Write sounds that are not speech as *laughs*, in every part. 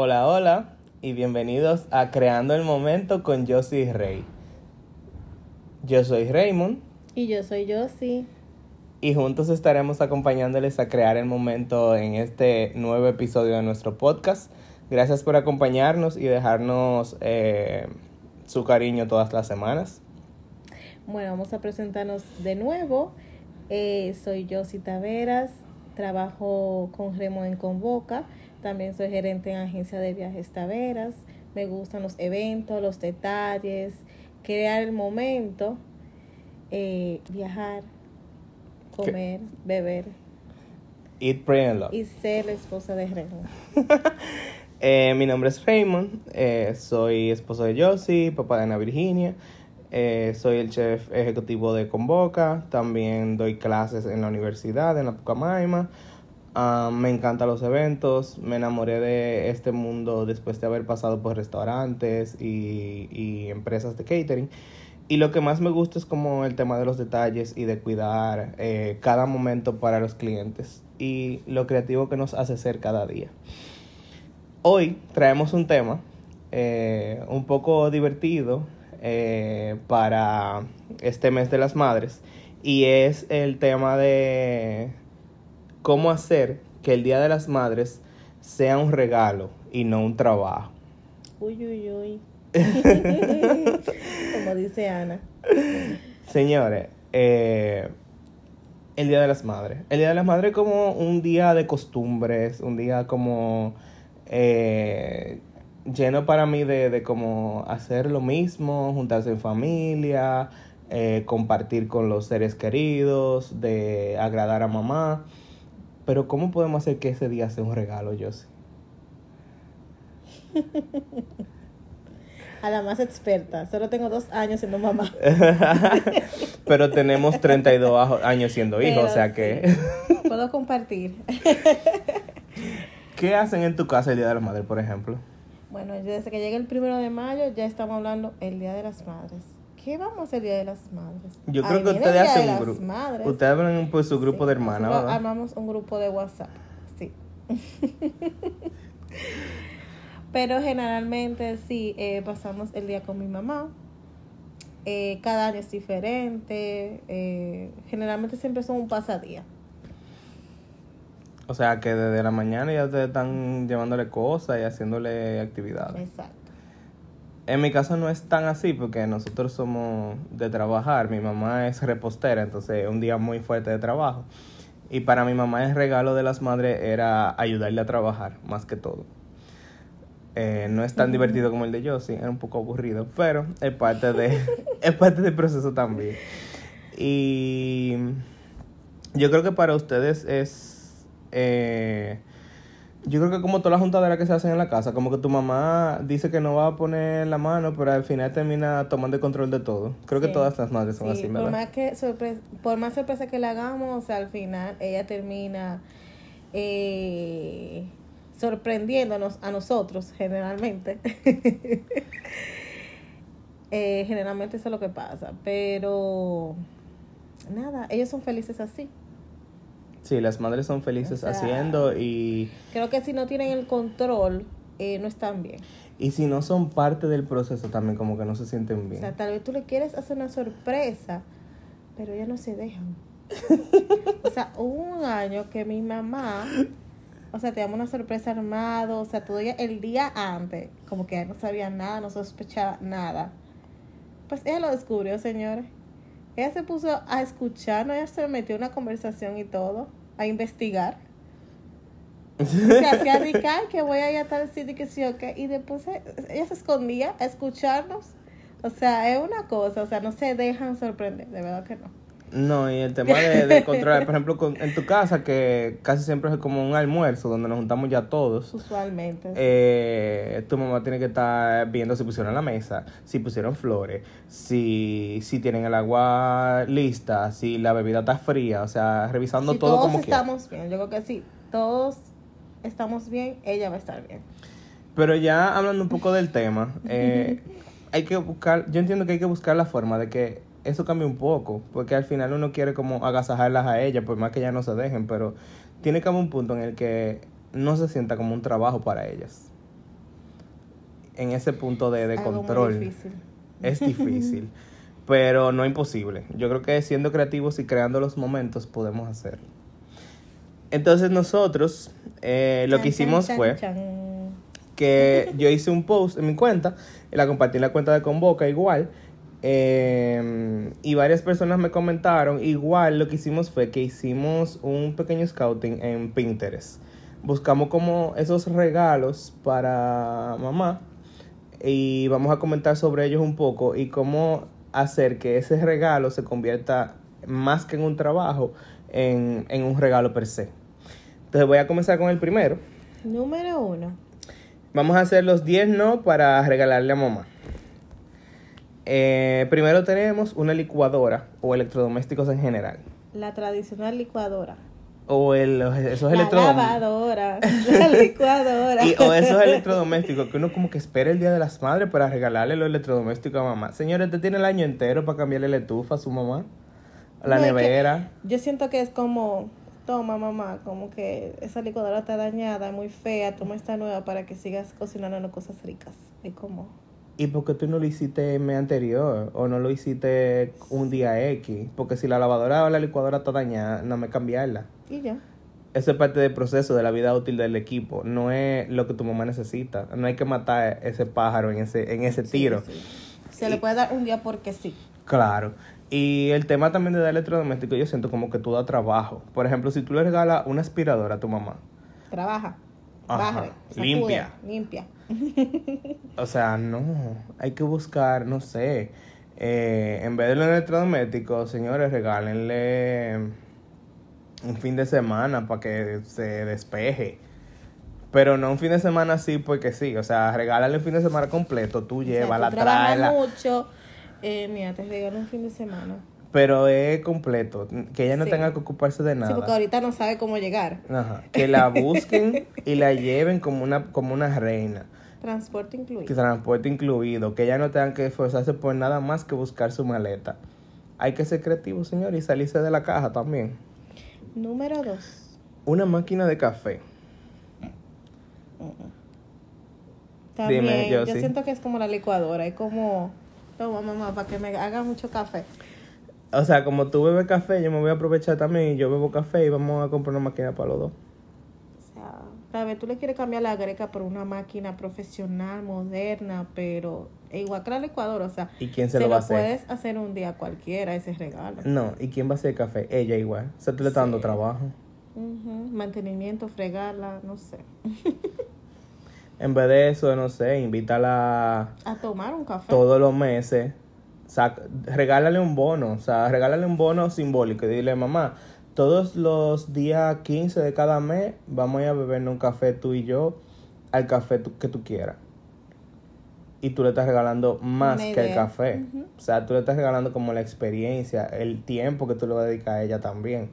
Hola, hola y bienvenidos a Creando el Momento con Josie Rey. Yo soy Raymond Y yo soy Josie. y juntos estaremos acompañándoles a crear el momento en este nuevo episodio de nuestro podcast. Gracias por acompañarnos y dejarnos eh, su cariño todas las semanas. Bueno, vamos a presentarnos de nuevo. Eh, soy Josie Taveras, trabajo con Remo en Convoca. También soy gerente en agencia de viajes Taveras. Me gustan los eventos, los detalles, crear el momento, eh, viajar, comer, beber Eat, Pray and Love. y ser la esposa de Remo. *laughs* Eh, mi nombre es Raymond, eh, soy esposo de Josie, papá de Ana Virginia, eh, soy el chef ejecutivo de Convoca, también doy clases en la universidad, en la Pucamaima. Ah, me encantan los eventos, me enamoré de este mundo después de haber pasado por restaurantes y, y empresas de catering. Y lo que más me gusta es como el tema de los detalles y de cuidar eh, cada momento para los clientes y lo creativo que nos hace ser cada día. Hoy traemos un tema eh, un poco divertido eh, para este mes de las madres y es el tema de cómo hacer que el Día de las Madres sea un regalo y no un trabajo. Uy, uy, uy. *laughs* Como dice Ana. Señores, eh, el Día de las Madres. El Día de las Madres es como un día de costumbres, un día como eh, lleno para mí de, de como hacer lo mismo, juntarse en familia, eh, compartir con los seres queridos, de agradar a mamá. Pero ¿cómo podemos hacer que ese día sea un regalo, Josie? *laughs* A la más experta. Solo tengo dos años siendo mamá. *laughs* Pero tenemos 32 ajo- años siendo hijos, o sea que... *laughs* Puedo compartir. ¿Qué hacen en tu casa el Día de las Madres, por ejemplo? Bueno, desde que llegue el primero de mayo ya estamos hablando el Día de las Madres. ¿Qué vamos a hacer el Día de las Madres? Yo Ahí creo que ustedes hacen un grupo. Ustedes abren pues, su grupo Sí, de hermanas, ¿verdad? Armamos un grupo de WhatsApp, sí. *laughs* Pero generalmente sí, eh, pasamos el día con mi mamá. Eh, cada año es diferente. eh, generalmente siempre son un pasadía. O sea, que desde la mañana ya ustedes están llevándole cosas y haciéndole actividades. Exacto. En mi caso no es tan así porque nosotros somos de trabajar. Mi mamá es repostera, entonces es un día muy fuerte de trabajo. Y para mi mamá el regalo de las madres era ayudarle a trabajar, más que todo. Eh, no es tan divertido como el de yo, sí, era un poco aburrido, pero es parte, de, *laughs* es parte del proceso también. Y yo creo que para ustedes es... eh, yo creo que como todas las juntaderas que se hacen en la casa, como que tu mamá dice que no va a poner la mano, pero al final termina tomando el control de todo. Creo que todas las madres son Sí, así, por ¿verdad? más que sorpre- por más sorpresa que le hagamos, o sea, al final ella termina eh, sorprendiéndonos a nosotros, generalmente. *laughs* Eh, generalmente eso es lo que pasa, pero nada, ellos son felices así. Sí, las madres son felices O sea- haciendo y, Creo que si no tienen el control, eh, no están bien. y si no son parte del proceso también como que no se sienten O bien. sea, tal vez tú le quieres hacer una sorpresa, pero ellas no se dejan. *laughs* o sea, hubo un año que mi mamá, o sea, te damos una sorpresa armado, o sea, todo el día antes, como que ella no sabía nada, no sospechaba nada. Pues ella lo descubrió, señores. Ella se puso a escuchar, ¿no? ella se metió en una conversación y todo, a investigar. se hacía de que, "Ay, que voy a ir a tal sitio y que sí o qué. Y después eh, ella se escondía a escucharnos. O sea, es una cosa, o sea, no se dejan sorprender, de verdad que no. No, y el tema de, de controlar, por ejemplo, con- en tu casa, que casi siempre es como un almuerzo donde nos juntamos ya todos. Usualmente. Eh, tu mamá tiene que estar viendo si pusieron la mesa, si pusieron flores, si, si tienen el agua lista, si la bebida está fría, o sea, revisando si todo todos como quiera. estamos bien, yo creo que sí, todos estamos bien, ella va a estar bien. Pero ya hablando un poco del tema, eh, *laughs* hay que buscar, yo entiendo que hay que buscar la forma de que eso cambie un poco, porque al final uno quiere como agasajarlas a ellas, por más que ya no se dejen, pero tiene que haber un punto en el que no se sienta como un trabajo para ellas. en ese punto de, de muy control. difícil. Es difícil, *laughs* pero no imposible. Yo creo que siendo creativos y creando los momentos podemos hacerlo. Entonces nosotros eh, lo que hicimos chan, fue chan, que yo hice un post en mi cuenta la compartí en la cuenta de Convoca igual. Eh, y varias personas me comentaron. Igual lo que hicimos fue que hicimos un pequeño scouting en Pinterest. Buscamos como esos regalos para mamá y vamos a comentar sobre ellos un poco y cómo hacer que ese regalo se convierta más que en un trabajo, en, en un regalo per se. Entonces voy a comenzar con el primero. Número uno. Vamos a hacer los 10 no para regalarle a mamá. Eh, primero tenemos una licuadora o electrodomésticos en general. La tradicional licuadora. O el, esos La lavadora. *laughs* La licuadora. Y, o esos electrodomésticos que uno como que espera el Día de las Madres para regalarle los electrodomésticos a mamá. Señores, usted tiene el año entero para cambiarle la estufa a su mamá, a la No, es que- nevera. Yo siento que es como, toma mamá, como que esa licuadora está dañada, muy fea, toma esta nueva para que sigas cocinando cosas ricas. Es como, ¿Y por qué tú no lo hiciste el mes anterior? ¿O no lo hiciste un día X? Porque si la lavadora o la licuadora está dañada, no me cambiarla. y ya. Eso es parte del proceso de la vida útil del equipo. No es lo que tu mamá necesita. No hay que matar ese pájaro en ese, en ese tiro. Sí, sí. Se le puede dar un día porque sí. Claro. Y el tema también de dar electrodoméstico, yo siento como que tú das trabajo. Por ejemplo, si tú le regalas una aspiradora a tu mamá, Trabaja. Barre, sacude, Limpia. limpia. o sea, no, hay que buscar, no sé, eh, en vez de los electrodomésticos, señores, regálenle un fin de semana para que se despeje. Pero no un fin de semana así porque sí, o sea, regálale un fin de semana completo, tú O sea, llévala, tú trabajas tráela. mucho. Eh, mira, te regalo un fin de semana. Pero es completo, que ella no Sí. tenga que ocuparse de nada. Sí, porque ahorita no sabe cómo llegar. Ajá. Que la *laughs* busquen y la lleven como una, como una reina. Transporte Que incluido. transporte incluido. Que ella no tenga que esforzarse por nada más que buscar su maleta. Hay que ser creativo, señor, y salirse de la caja también. Número dos. Una máquina de café. También, Dime, yo siento que es como la licuadora. Es como, toma mamá, para que me haga mucho café. O sea, como tú bebes café, yo me voy a aprovechar también y yo bebo café y vamos a comprar una máquina para los dos. O sea, tal vez tú le quieres cambiar la greca por una máquina profesional, moderna, pero igual que la licuadora, o sea, ¿Y quién se, lo va a hacer? puedes hacer un día cualquiera ese regalo. No, ¿y quién va a hacer café? Ella igual. O sea, tú le estás dando Sí. trabajo. Ujú, Mantenimiento, fregarla, no sé. *laughs* En vez de eso, no sé, invítala A tomar un café. todos los meses. Regálale un bono, o sea, regálale un bono simbólico y dile, mamá, todos los días 15 de cada mes vamos a ir a bebernos un café tú y yo al café que tú quieras. Y tú le estás regalando más Una que el café. O sea, tú le estás regalando como la experiencia, el tiempo que tú le vas a dedicar a ella también.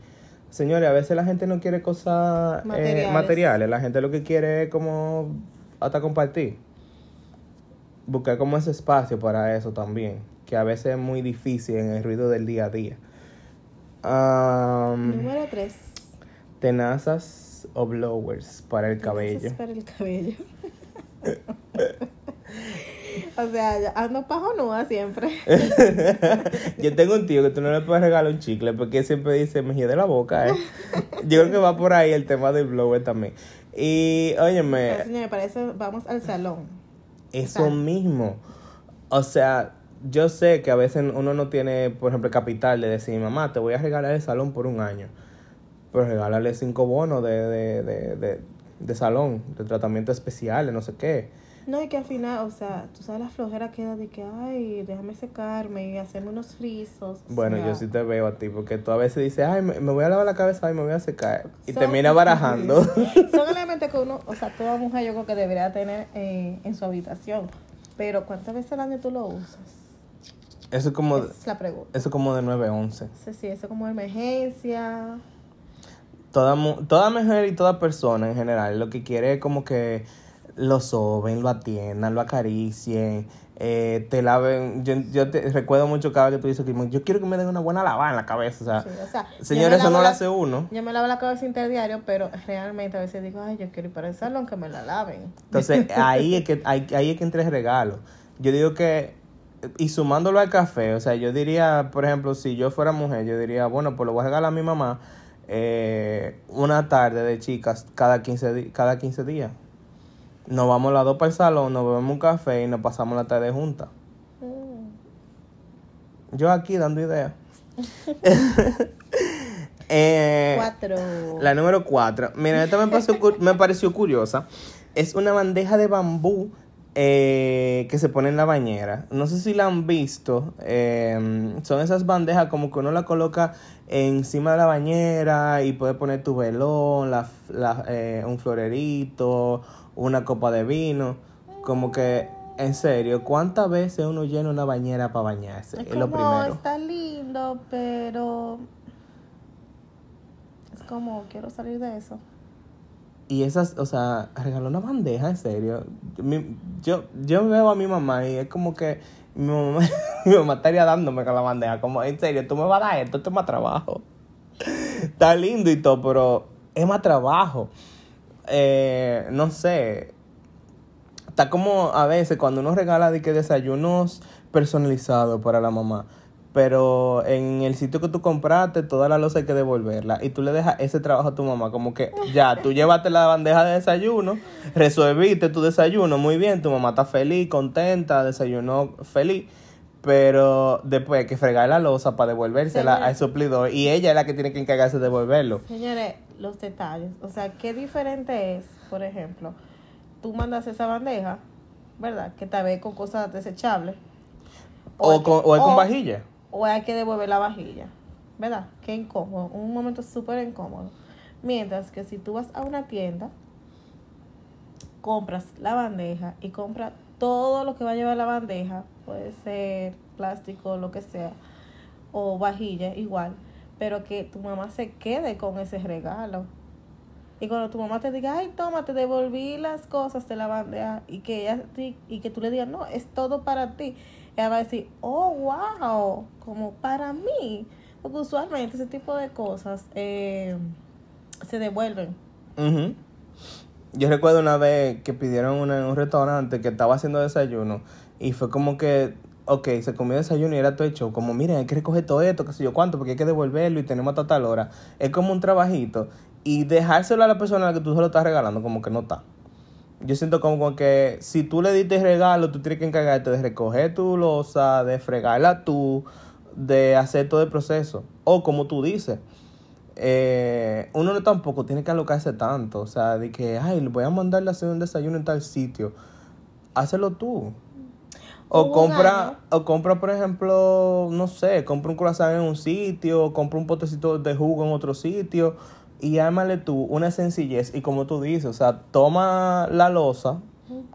Señores, a veces la gente no quiere cosas eh, Materiales. materiales. La gente lo que quiere es como hasta compartir. Buscar como ese espacio para eso también. Que a veces es muy difícil en el ruido del día a día. Am, Número tres. tenazas o blowers para el cabello. Gracias Para el cabello. *laughs* o sea, ando pajonúa siempre. *laughs* Yo tengo un tío que tú no le puedes regalar un chicle porque siempre dice mejilla de la boca, ¿eh? *laughs* Yo creo que va por ahí el tema del blower también. Y, Pero, óyeme, señores, para eso vamos al salón. eso mismo. O sea, yo sé que a veces uno no tiene, por ejemplo, capital de decir, mamá, te voy a regalar el salón por un año. Pero regálale cinco bonos de, de, de, de, de salón, de tratamiento especiales, no sé qué. No, y que al final, o sea, tú sabes la flojera que da de que, ay, déjame secarme y hacerme unos rizos. Bueno, sea, yo sí te veo a ti, porque tú a veces dices, ay, me, me voy a lavar la cabeza y me voy a secar. Y Son- termina barajando. *laughs* Son *laughs* elementos que uno, o sea, toda mujer yo creo que debería tener eh, en su habitación. Pero ¿cuántas veces al año tú lo usas? Eso es como, Esa es la pregunta. eso es como de 9 a 11. No sé si eso como emergencia. Toda, toda mujer y toda persona en general lo que quiere es como que lo soben, lo atiendan, lo acaricien, eh, te laven. Yo, yo te recuerdo mucho cada vez que tú dices que yo quiero que me den una buena lavada en la cabeza. O sea, Sí, o sea, yo señores, eso no lo hace uno. Yo me lavo la cabeza interdiario, pero realmente a veces digo, ay, yo quiero ir para el salón que me la laven. Entonces, ahí es que, ahí, ahí es que entra el regalo. Yo digo que, y sumándolo al café, o sea, yo diría, por ejemplo, si yo fuera mujer, yo diría, bueno, pues lo voy a regalar a mi mamá eh, una tarde de chicas cada 15, di- cada 15 días. Nos vamos las dos para el salón, nos bebemos un café y nos pasamos la tarde juntas. Mm. Yo aquí dando ideas. *laughs* Eh, Cuatro. La número 4. Mira, esta me pareció, cu- me pareció curiosa. Es una bandeja de bambú eh, que se pone en la bañera. No sé si la han visto. eh, son esas bandejas como que uno la coloca encima de la bañera y puede poner tu velón, la, la, eh, un florerito, una copa de vino. Como que, en serio, ¿cuántas veces uno llena una bañera para bañarse? Es Es lo primero. está lindo, pero es como, quiero salir de eso. Y esas, o sea, regaló una bandeja, en serio. Mi- yo, yo veo a mi mamá y es como que mi mamá, *laughs* mi mamá estaría dándome con la bandeja. Como, en serio, tú me vas a dar esto, esto es más trabajo. *laughs* Está lindo y todo, pero es más trabajo. Eh, no sé. Está como a veces cuando uno regala de que desayunos personalizados para la mamá. Pero en el sitio que tú compraste, toda la losa hay que devolverla. Y tú le dejas ese trabajo a tu mamá. Como que ya, tú llévate la bandeja de desayuno, resolviste tu desayuno, muy bien. Tu mamá está feliz, contenta, desayunó feliz. Pero después hay que fregar la losa para devolvérsela al suplidor. Y ella es la que tiene que encargarse de devolverlo. Señores, los detalles. O sea, qué diferente es, por ejemplo, tú mandas esa bandeja, ¿verdad? Que tal vez con cosas desechables. O, que- con, o es con o- vajilla. O hay que devolver la vajilla, ¿verdad? Qué incómodo, un momento súper incómodo. Mientras que si tú vas a una tienda, compras la bandeja y compras todo lo que va a llevar la bandeja, puede ser plástico, lo que sea, o vajilla, igual, pero que tu mamá se quede con ese regalo. Y cuando tu mamá te diga, ay, toma, te devolví las cosas de la bandeja, y que ella y que tú le digas, no, es todo para ti, ella va a decir, oh, wow, como para mí. Porque usualmente ese tipo de cosas eh, se devuelven. Ujú. Yo recuerdo una vez que pidieron en un restaurante que estaba haciendo desayuno y fue como que, ok, se comió desayuno y era todo hecho, como miren, hay que recoger todo esto, qué sé yo cuánto, porque hay que devolverlo y tenemos hasta tal hora. Es como un trabajito y dejárselo a la persona a la que tú se lo estás regalando como que no está. Yo siento como que si tú le diste regalo, tú tienes que encargarte de recoger tu losa, de fregarla tú, de hacer todo el proceso. O como tú dices, eh, uno no tampoco tiene que alocarse tanto. O sea, de que, ay, le voy a mandarle a hacer un desayuno en tal sitio. Hácelo tú. O compra, o compra, por ejemplo, no sé, compra un croissant en un sitio, compra un potecito de jugo en otro sitio y ármale tú una sencillez. Y como tú dices, o sea, toma la losa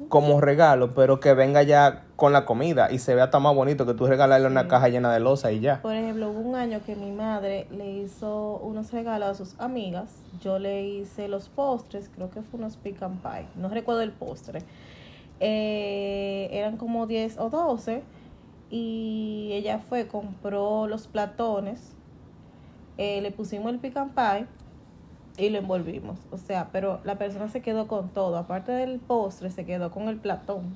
como regalo, pero que venga ya con la comida y se vea tan más bonito que tú regalarle una caja llena de losa y ya. Por ejemplo, hubo un año que mi madre le hizo unos regalos a sus amigas. Yo le hice los postres, creo que fue unos pick and pie. No recuerdo el postre. Eh, eran como 10 o 12. Y ella fue, compró los platones. eh, le pusimos el pick and pie y lo envolvimos. O sea, pero la persona se quedó con todo. Aparte del postre, se quedó con el platón.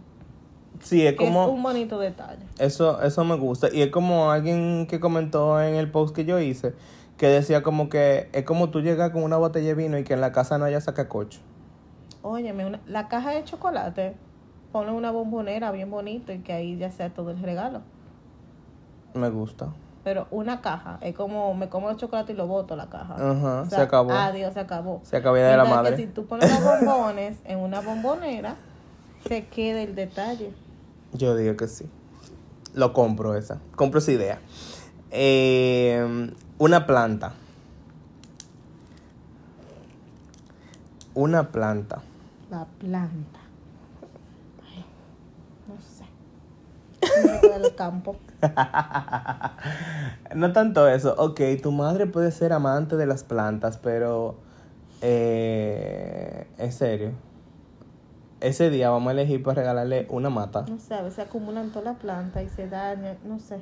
Sí, es como... es un bonito detalle. Eso, eso me gusta. Y es como alguien que comentó en el post que yo hice, que decía como que es como tú llegas con una botella de vino y que en la casa no haya sacacocho. Óyeme, una- la caja de chocolate, ponle una bombonera bien bonito y que ahí ya sea todo el regalo. Me gusta. Pero una caja, es como me como el chocolate y lo boto la caja. Ajá, O se acabó. Adiós, se acabó. Se acabó de la madre. Que si tú pones los bombones en una bombonera, se queda el detalle. Yo digo que sí. Lo compro esa. Compro esa idea. Eh, una planta. Una planta. La planta. Ay, no sé. Me queda el campo. *laughs* No tanto eso. Ok, tu madre puede ser amante de las plantas, pero... eh, en serio. ese día vamos a elegir para regalarle una mata. No sé, a veces acumulan toda la planta y se daña, no sé.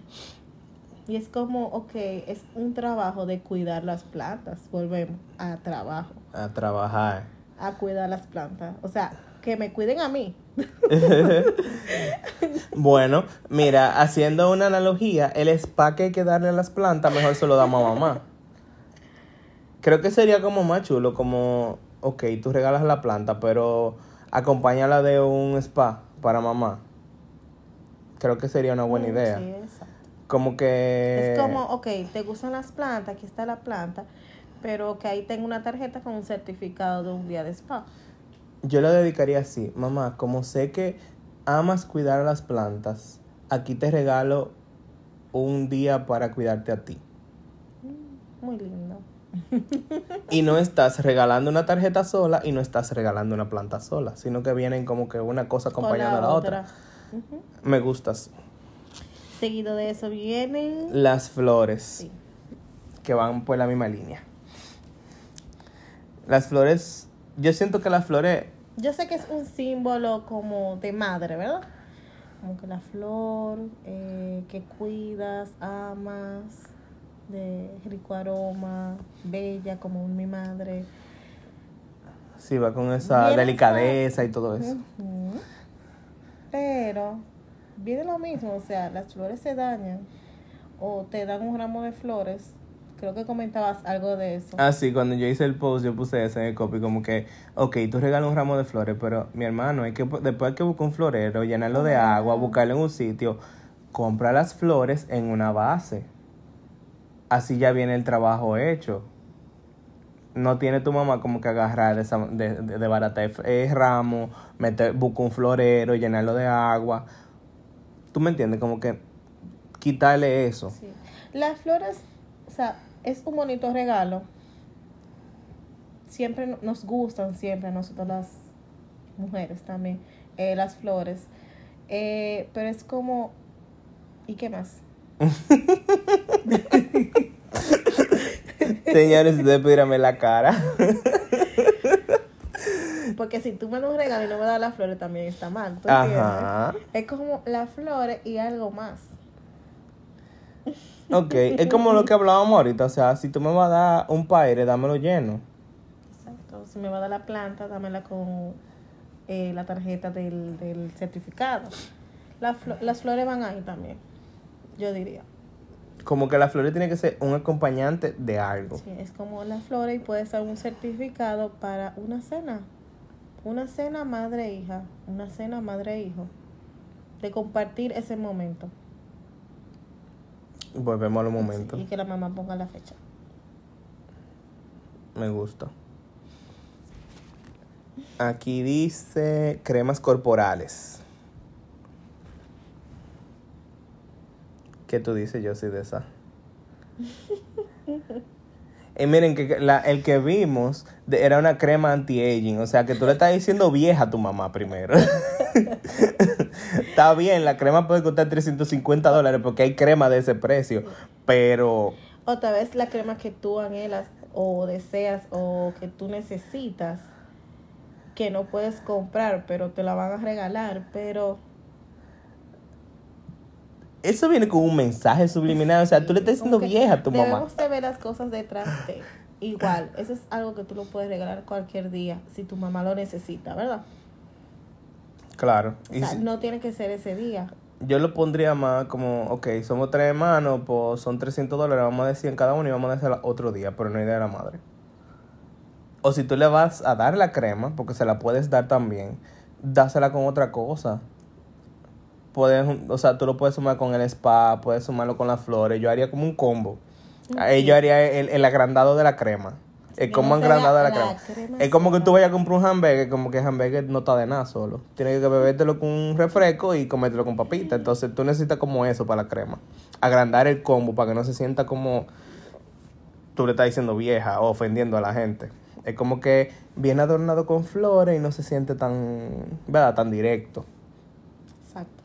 Y es como, ok, es un trabajo de cuidar las plantas. Volvemos a trabajo, A trabajar. a cuidar las plantas. O sea, que me cuiden a mí. *laughs* Bueno, mira, haciendo una analogía, el spa que hay que darle a las plantas, mejor se lo damos a mamá. Creo que sería como más chulo, como, ok, tú regalas la planta, pero acompáñala de un spa para mamá. Creo que sería una buena idea. Sí, exacto. Como que... Es como, ok, te gustan las plantas, aquí está la planta, pero que ahí tengo una tarjeta con un certificado de un día de spa. Yo lo dedicaría así, mamá, como sé que amas cuidar a las plantas, aquí te regalo un día para cuidarte a ti. Muy lindo. Y no *laughs* estás regalando una tarjeta sola y no estás regalando una planta sola, sino que vienen como que una cosa acompañando a la otra. Ujú. Me gustas. Seguido de eso vienen... Las flores, Sí. que van por la misma línea. Las flores, yo siento que las flores, Yo sé que es un símbolo como de madre, ¿verdad? Como que la flor eh, que cuidas, amas, de rico aroma, bella como mi madre. sí, va con esa Viene delicadeza y todo eso. Pero viene lo mismo, o sea, las flores se dañan o te dan un ramo de flores. Creo que comentabas algo de eso. Ah, sí, cuando yo hice el post, yo puse eso en el copy, como que, ok, tú regalas un ramo de flores, pero mi hermano, hay que, después hay que buscar un florero, llenarlo de agua, buscarlo en un sitio, compra las flores en una base. Así ya viene el trabajo hecho. No tiene tu mamá como que agarrar esa, de, de, de barata el ramo, meter, buscar un florero, llenarlo de agua. ¿Tú me entiendes? Como que quitarle eso. Sí. Las flores, o sea, es un bonito regalo. Siempre no- nos gustan, siempre a nosotros las mujeres también, eh, las flores. Eh, pero es como, ¿y qué más? *laughs* Señores, ustedes pudieran la cara. *laughs* Porque si tú me das un regalo y no me das las flores, también está mal. ¿tú? Ajá. Es como las flores y algo más. Ok, es como lo que hablábamos ahorita, o sea, si tú me vas a dar un paire, dámelo lleno. Exacto. Si me va a dar la planta, dámela con eh, la tarjeta del, del certificado. La flo- las flores van ahí también, yo diría. Como que la flores tiene que ser un acompañante de algo. Sí, es como las flores y puede ser un certificado para una cena. Una cena madre-hija. Una cena madre-hijo. De compartir ese momento. Volvemos a los momentos. Y que la mamá ponga la fecha. Me gusta. Aquí dice cremas corporales. ¿Qué tú dices, yo soy de esa? *laughs* Y miren que la- el que vimos de- era una crema anti-aging, o sea que tú le estás diciendo vieja a tu mamá primero. *laughs* *laughs* Está bien, la crema puede costar 350 dólares porque hay crema de ese precio, pero Otra vez la crema que tú anhelas o deseas o que tú necesitas que no puedes comprar, pero te la van a regalar, pero eso viene con un mensaje subliminal, o sea, tú le estás diciendo vieja a tu mamá. Debemos de ver las cosas detrás de. Igual, eso es algo que tú lo puedes regalar cualquier día si tu mamá lo necesita, ¿verdad? Claro. O Y sea, si- no tiene que ser ese día. yo lo pondría más como, ok, somos tres hermanos, pues son 300 dólares, vamos a decir en cada uno y vamos a decir otro día, pero no idea de la madre. O si tú le vas a dar la crema, porque se la puedes dar también, dásela con otra cosa. Puedes, o sea, tú lo puedes sumar con el spa, puedes sumarlo con las flores. Yo haría como un combo. Ahí Yo haría el, el agrandado de la crema. El Yo combo no agrandado de la- crema. crema Es como que tú vayas a comprar un hamburger, como que el hamburger no está de nada solo. Tienes que bebértelo con un refresco y comértelo con papita. Entonces tú necesitas como eso para la crema. Agrandar el combo para que no se sienta como tú le estás diciendo vieja o ofendiendo a la gente. Es como que viene adornado con flores y no se siente tan, ¿verdad? Tan directo. Exacto.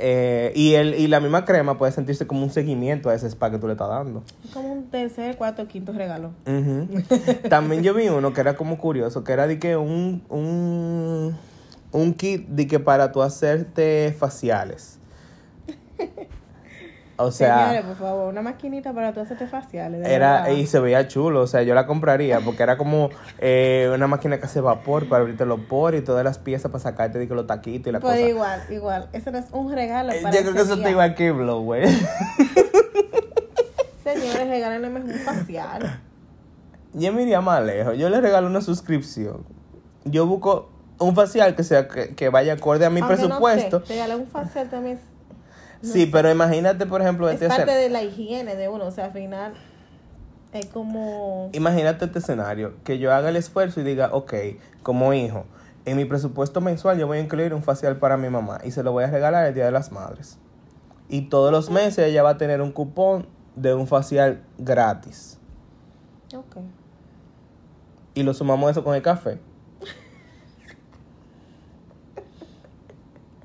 Eh, y, el, y la misma crema puede sentirse como un seguimiento a ese spa que tú le estás dando. Es como un tercer, cuarto, quinto regalo. *laughs* También yo vi uno que era como curioso, que era de que un, un un kit de que para tú hacerte faciales. O sea, Señores, por favor, una maquinita para tú hacerte faciales. era verdad. y se veía chulo, o sea, yo la compraría porque era como eh, una máquina que hace vapor para abrirte los poros y todas las piezas para sacarte de que los taquitos y la Pues cosa. igual, igual. Eso no es un regalo Eh, para Yo creo que eso día. te iba a Kiblo, güey. *laughs* Señores, regálenle mejor un facial. Yo me iría más lejos. Yo le regalo una suscripción. Yo busco un facial que sea que, que vaya acorde a mi Aunque presupuesto. No sé, un facial también no sí, sé, pero imagínate, por ejemplo, es este parte escen- de la higiene de uno. O sea, al final es como... Imagínate este escenario, que yo haga el esfuerzo y diga, ok, como hijo, en mi presupuesto mensual yo voy a incluir un facial para mi mamá y se lo voy a regalar el Día de las Madres. Y todos los meses ella va a tener un cupón de un facial gratis. Ok. Y lo sumamos eso con el café.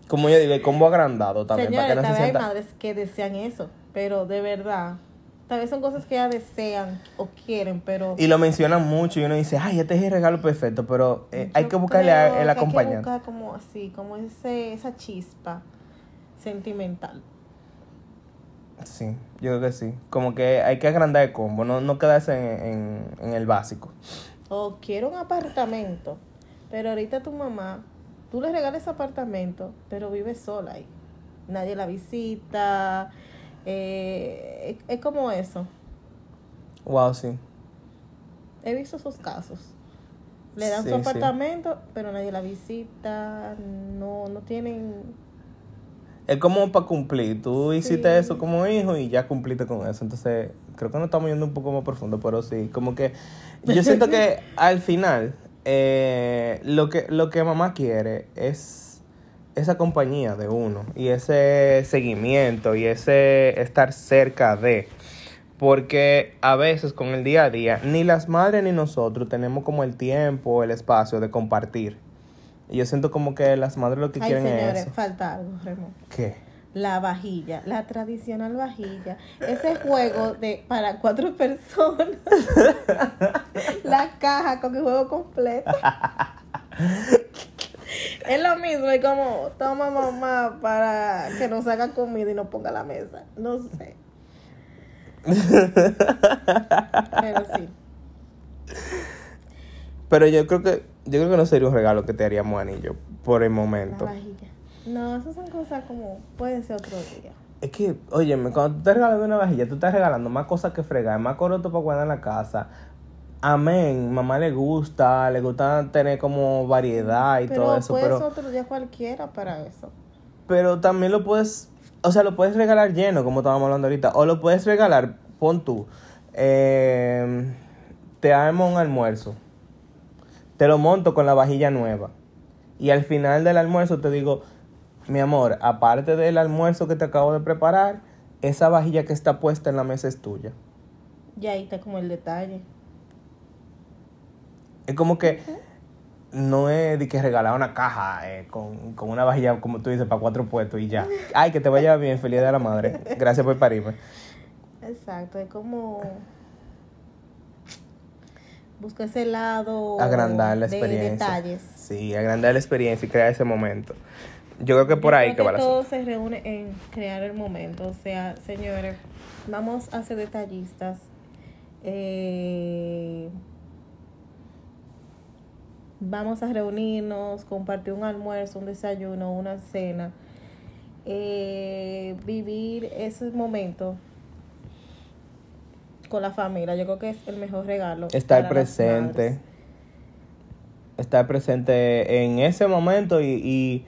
Como yo digo, el combo agrandado también, Señores, para que no tal se vez hay madres que desean eso, pero de verdad, tal vez son cosas que ya desean o quieren, pero... Y lo mencionan mucho y uno dice, ay, este es el regalo perfecto, pero eh, hay que buscarle a- el Hay que acompañante. buscar como así, como ese, esa chispa sentimental. Sí, yo creo que sí. Como que hay que agrandar el combo, no, no quedarse en, en, en el básico. O quiero un apartamento, pero ahorita tu mamá, tú le regalas ese apartamento, pero vive sola ahí. Nadie la visita. eh, es, es como eso. Wow, sí. He visto esos casos. Le dan Sí, su sí. apartamento, pero nadie la visita. No, no tienen. Es como para cumplir. Tú hiciste eso como hijo y ya cumpliste con eso. Entonces, creo que nos estamos yendo un poco más profundo, pero sí, como que yo siento que *laughs* al final eh, lo que lo que mamá quiere es esa compañía de uno y ese seguimiento y ese estar cerca de porque a veces con el día a día ni las madres ni nosotros tenemos como el tiempo, el espacio de compartir. Y yo siento como que las madres lo que Ay, quieren es eso. falta algo, Remo. ¿Qué? La vajilla, la tradicional vajilla. Ese juego de para cuatro personas. *laughs* la caja con el juego completo. es lo mismo, es como, toma mamá para que nos haga comida y nos ponga a la mesa. No sé. Pero sí. Pero yo creo que yo creo que no sería un regalo que te haríamos anillo por el La momento. vajilla. No, esas son cosas como, puede ser otro día. Es que, óyeme, cuando tú estás regalando una vajilla, tú estás regalando más cosas que fregar, más coroto para guardar en la casa. Amén, mamá le gusta, le gusta tener como variedad y Pero todo eso, puede pero otro día cualquiera para eso. pero también lo puedes, o sea, lo puedes regalar lleno, como estábamos hablando ahorita, o lo puedes regalar, pon tú, eh, te armo un almuerzo, te lo monto con la vajilla nueva, y al final del almuerzo te digo, mi amor, aparte del almuerzo que te acabo de preparar, esa vajilla que está puesta en la mesa es tuya. Y ahí está como el detalle. Es como que no es de que regalar una caja eh, con, con una vajilla, como tú dices, para cuatro puestos y ya. Ay, que te vaya bien, feliz de la madre. Gracias por parirme. Exacto, es como busca ese lado Agrandar la de experiencia. detalles. Sí, agrandar la experiencia y crear ese momento. Yo creo que por Yo ahí creo que va la todo se reúne en crear el momento. O sea, señores, vamos a ser detallistas. Eh, vamos a reunirnos, compartir un almuerzo, un desayuno, una cena. Eh, vivir ese momento con la familia. Yo creo que es el mejor regalo. Estar presente. Estar presente en ese momento y, y,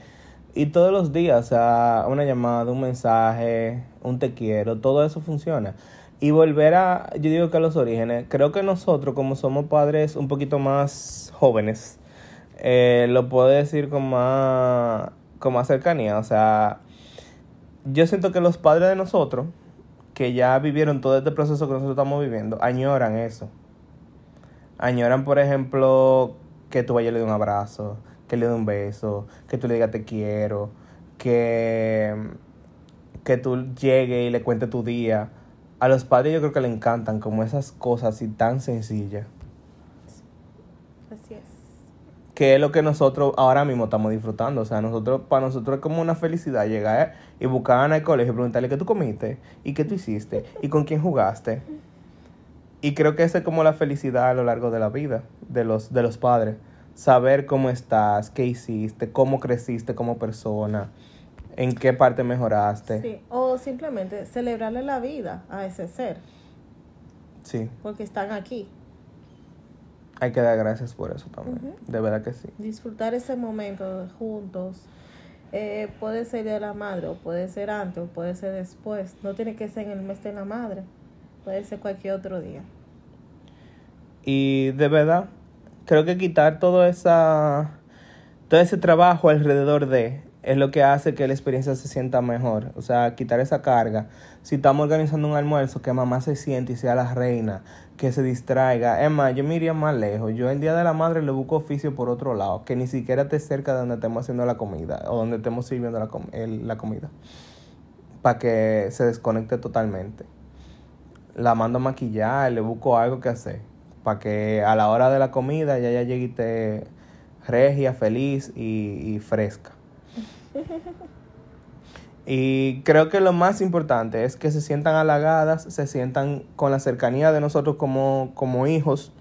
y todos los días. O sea, una llamada, un mensaje, un te quiero, todo eso funciona. Y volver a, yo digo que a los orígenes, creo que nosotros como somos padres un poquito más jóvenes, eh, lo puedo decir con más, con más cercanía. O sea, yo siento que los padres de nosotros, que ya vivieron todo este proceso que nosotros estamos viviendo, añoran eso. Añoran, por ejemplo, que tú vayas le des un abrazo, que le des un beso, que tú le digas te quiero, que, que tú llegues y le cuentes tu día. A los padres yo creo que le encantan como esas cosas así tan sencillas. Así es. que es lo que nosotros ahora mismo estamos disfrutando. O sea, nosotros, para nosotros es como una felicidad llegar y buscar al colegio y preguntarle qué tú comiste y qué tú hiciste y con quién jugaste. Y creo que esa es como la felicidad a lo largo de la vida de los, de los padres. Saber cómo estás, qué hiciste, cómo creciste como persona, en qué parte mejoraste. Sí, o simplemente celebrarle la vida a ese ser, Sí, porque están aquí. hay que dar gracias por eso también. De verdad que sí. Disfrutar ese momento juntos. Eh, puede ser de la madre, o puede ser antes, o puede ser después. No tiene que ser en el mes de la madre. Puede ser cualquier otro día. Y de verdad, creo que quitar todo esa todo ese trabajo alrededor de es lo que hace que la experiencia se sienta mejor. O sea, quitar esa carga. Si estamos organizando un almuerzo, que mamá se siente y sea la reina, que se distraiga. Es más, yo me iría más lejos. Yo el Día de la Madre le busco oficio por otro lado, que ni siquiera esté cerca de donde estemos haciendo la comida o donde estemos sirviendo la, com- la comida. Para que se desconecte totalmente. La mando a maquillar, le busco algo que hacer. Para que a la hora de la comida ya ya esté regia, feliz y, y fresca. *laughs* Y creo que lo más importante es que se sientan halagadas, se sientan con la cercanía de nosotros como, como hijos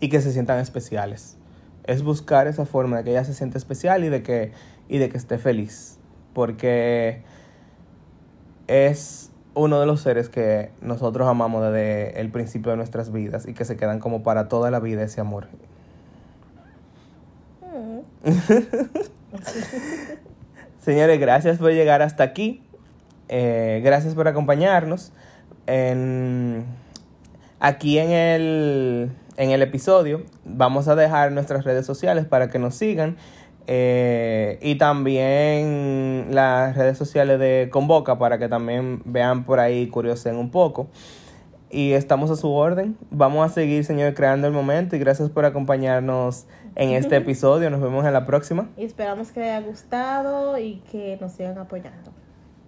y que se sientan especiales. Es buscar esa forma de que ella se sienta especial y de que, y de que esté feliz. Porque es uno de los seres que nosotros amamos desde el principio de nuestras vidas y que se quedan como para toda la vida ese amor. *laughs* Señores, gracias por llegar hasta aquí. Eh, gracias por acompañarnos. En, aquí en el, en el episodio vamos a dejar nuestras redes sociales para que nos sigan. Eh, y también las redes sociales de Convoca para que también vean por ahí, curiosen un poco. Y estamos a su orden. Vamos a seguir, señor, creando el momento. Y gracias por acompañarnos en este *laughs* episodio. Nos vemos en la próxima. Y esperamos que les haya gustado y que nos sigan apoyando.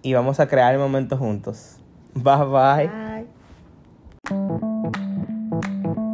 Y vamos a crear el momento juntos. Bye bye. bye.